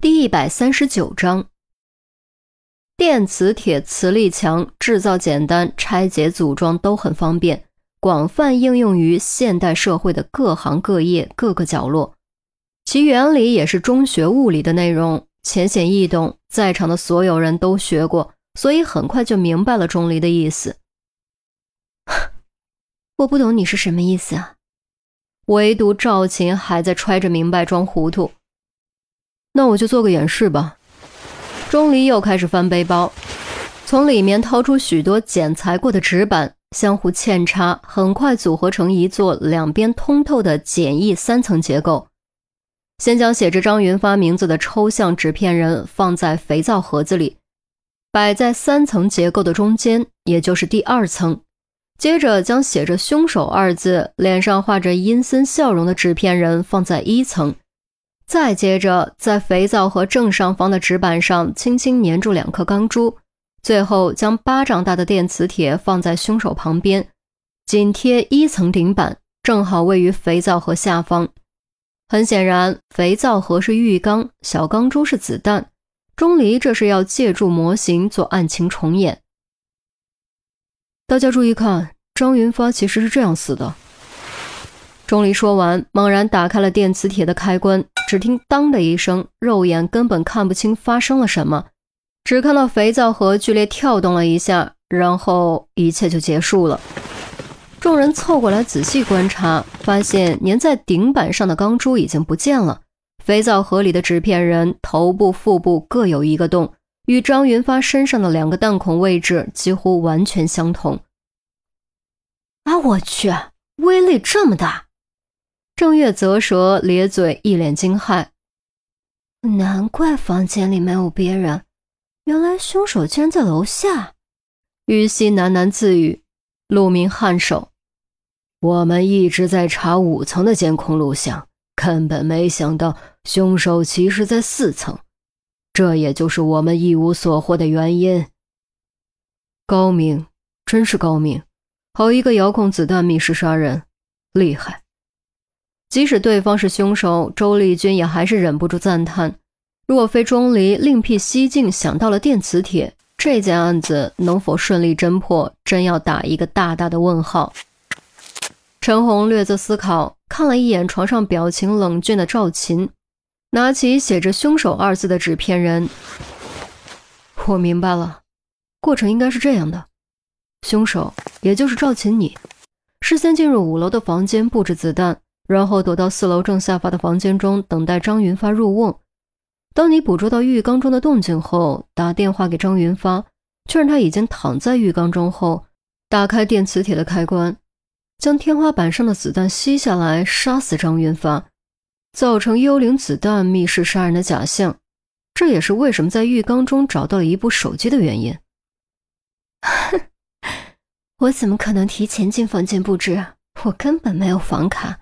第一百三十九章，电磁铁磁力强，制造简单，拆解组装都很方便，广泛应用于现代社会的各行各业各个角落。其原理也是中学物理的内容，浅显易懂，在场的所有人都学过，所以很快就明白了钟离的意思。我不懂你是什么意思啊？唯独赵琴还在揣着明白装糊涂。那我就做个演示吧。钟离又开始翻背包，从里面掏出许多剪裁过的纸板，相互嵌插，很快组合成一座两边通透的简易三层结构。先将写着张云发名字的抽象纸片人放在肥皂盒子里，摆在三层结构的中间，也就是第二层。接着将写着“凶手”二字、脸上画着阴森笑容的纸片人放在一层。再接着，在肥皂盒正上方的纸板上轻轻粘住两颗钢珠，最后将巴掌大的电磁铁放在凶手旁边，紧贴一层顶板，正好位于肥皂盒下方。很显然，肥皂盒是浴缸，小钢珠是子弹。钟离这是要借助模型做案情重演。大家注意看，张云发其实是这样死的。钟离说完，猛然打开了电磁铁的开关，只听“当”的一声，肉眼根本看不清发生了什么，只看到肥皂盒剧烈跳动了一下，然后一切就结束了。众人凑过来仔细观察，发现粘在顶板上的钢珠已经不见了，肥皂盒里的纸片人头部、腹部各有一个洞，与张云发身上的两个弹孔位置几乎完全相同。啊，我去，威力这么大！郑月啧舌咧嘴，一脸惊骇。难怪房间里没有别人，原来凶手竟然在楼下。于西喃喃自语。陆明颔首：“我们一直在查五层的监控录像，根本没想到凶手其实在四层，这也就是我们一无所获的原因。高明，真是高明！好一个遥控子弹密室杀人，厉害！”即使对方是凶手，周丽君也还是忍不住赞叹：若非钟离另辟蹊径想到了电磁铁，这件案子能否顺利侦破，真要打一个大大的问号。陈红略作思考，看了一眼床上表情冷峻的赵琴，拿起写着“凶手”二字的纸片人。我明白了，过程应该是这样的：凶手，也就是赵琴，你事先进入五楼的房间布置子弹。然后躲到四楼正下方的房间中，等待张云发入瓮。当你捕捉到浴缸中的动静后，打电话给张云发，确认他已经躺在浴缸中后，打开电磁铁的开关，将天花板上的子弹吸下来，杀死张云发，造成幽灵子弹密室杀人的假象。这也是为什么在浴缸中找到了一部手机的原因。我怎么可能提前进房间布置？我根本没有房卡。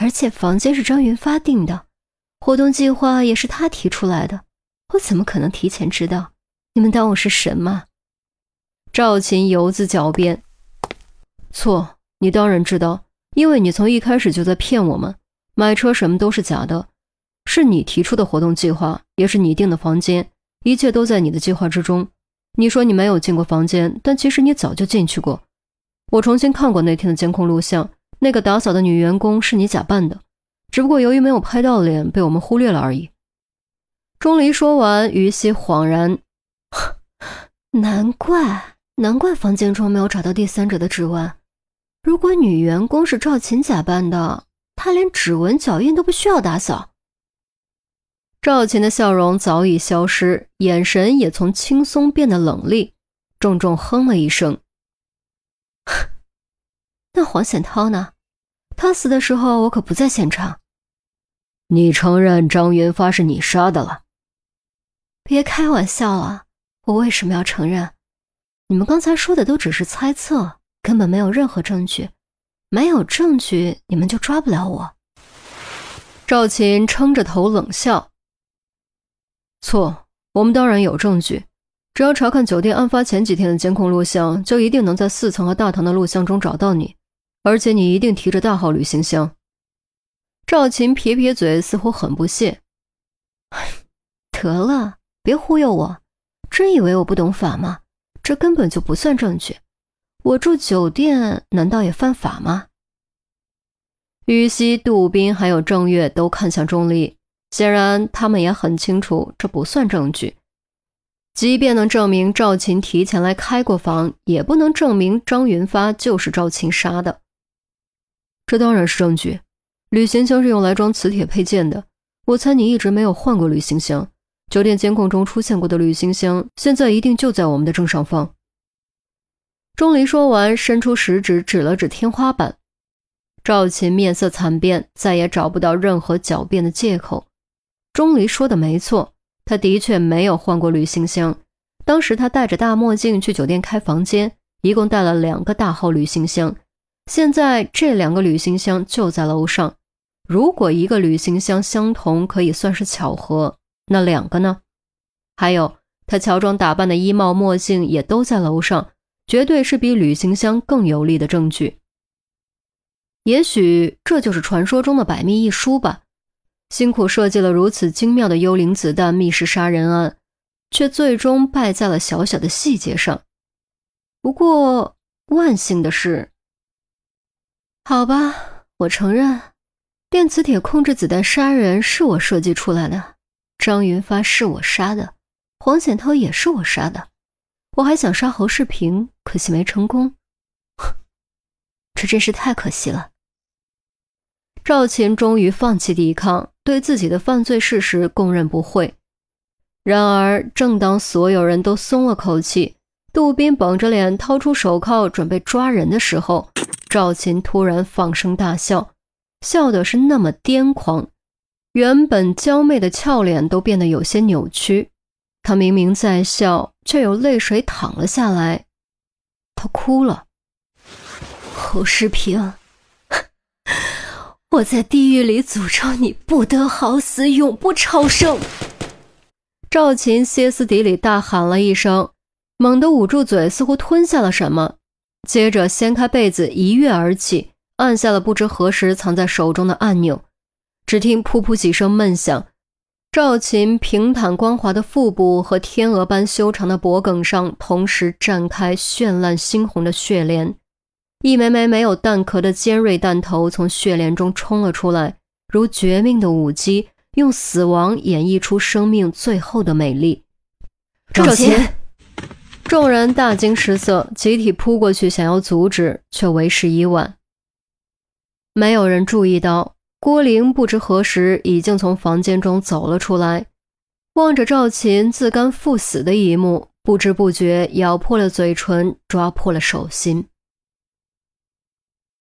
而且房间是张云发定的，活动计划也是他提出来的，我怎么可能提前知道？你们当我是神吗？赵琴游子狡辩：“错，你当然知道，因为你从一开始就在骗我们，买车什么都是假的，是你提出的活动计划，也是你订的房间，一切都在你的计划之中。你说你没有进过房间，但其实你早就进去过。我重新看过那天的监控录像。”那个打扫的女员工是你假扮的，只不过由于没有拍到脸，被我们忽略了而已。钟离说完，于西恍然，难怪，难怪房间中没有找到第三者的指纹。如果女员工是赵琴假扮的，她连指纹、脚印都不需要打扫。赵琴的笑容早已消失，眼神也从轻松变得冷厉，重重哼了一声。那黄显涛呢？他死的时候我可不在现场。你承认张云发是你杀的了？别开玩笑了，我为什么要承认？你们刚才说的都只是猜测，根本没有任何证据。没有证据，你们就抓不了我。赵琴撑着头冷笑：“错，我们当然有证据。只要查看酒店案发前几天的监控录像，就一定能在四层和大堂的录像中找到你。”而且你一定提着大号旅行箱。赵琴撇撇嘴，似乎很不屑。得了，别忽悠我，真以为我不懂法吗？这根本就不算证据。我住酒店难道也犯法吗？于西、杜宾还有郑月都看向钟离，显然他们也很清楚这不算证据。即便能证明赵琴提前来开过房，也不能证明张云发就是赵琴杀的。这当然是证据。旅行箱是用来装磁铁配件的，我猜你一直没有换过旅行箱。酒店监控中出现过的旅行箱，现在一定就在我们的正上方。钟离说完，伸出食指指了指天花板。赵琴面色惨变，再也找不到任何狡辩的借口。钟离说的没错，他的确没有换过旅行箱。当时他戴着大墨镜去酒店开房间，一共带了两个大号旅行箱。现在这两个旅行箱就在楼上。如果一个旅行箱相同，可以算是巧合，那两个呢？还有他乔装打扮的衣帽、墨镜也都在楼上，绝对是比旅行箱更有力的证据。也许这就是传说中的百密一疏吧。辛苦设计了如此精妙的幽灵子弹密室杀人案，却最终败在了小小的细节上。不过万幸的是，好吧，我承认，电磁铁控制子弹杀人是我设计出来的，张云发是我杀的，黄显涛也是我杀的，我还想杀侯世平，可惜没成功。哼这真是太可惜了。赵琴终于放弃抵抗，对自己的犯罪事实供认不讳。然而，正当所有人都松了口气，杜宾绷着脸掏出手铐准备抓人的时候，赵琴突然放声大笑，笑的是那么癫狂，原本娇媚的俏脸都变得有些扭曲。她明明在笑，却有泪水淌了下来，她哭了。侯世平，我在地狱里诅咒你不得好死，永不超生！赵琴歇斯底里大喊了一声，猛地捂住嘴，似乎吞下了什么，接着掀开被子一跃而起，按下了不知何时藏在手中的按钮。只听噗噗几声闷响，赵琴平坦光滑的腹部和天鹅般修长的脖颈上同时绽开绚烂猩红的血莲。一枚枚没有弹壳的尖锐弹头从血莲中冲了出来，如绝命的舞姬，用死亡演绎出生命最后的美丽。赵琴，众人大惊失色，集体扑过去想要阻止，却为时已晚。没有人注意到，郭玲不知何时已经从房间中走了出来，望着赵琴自甘赴死的一幕，不知不觉咬破了嘴唇，抓破了手心。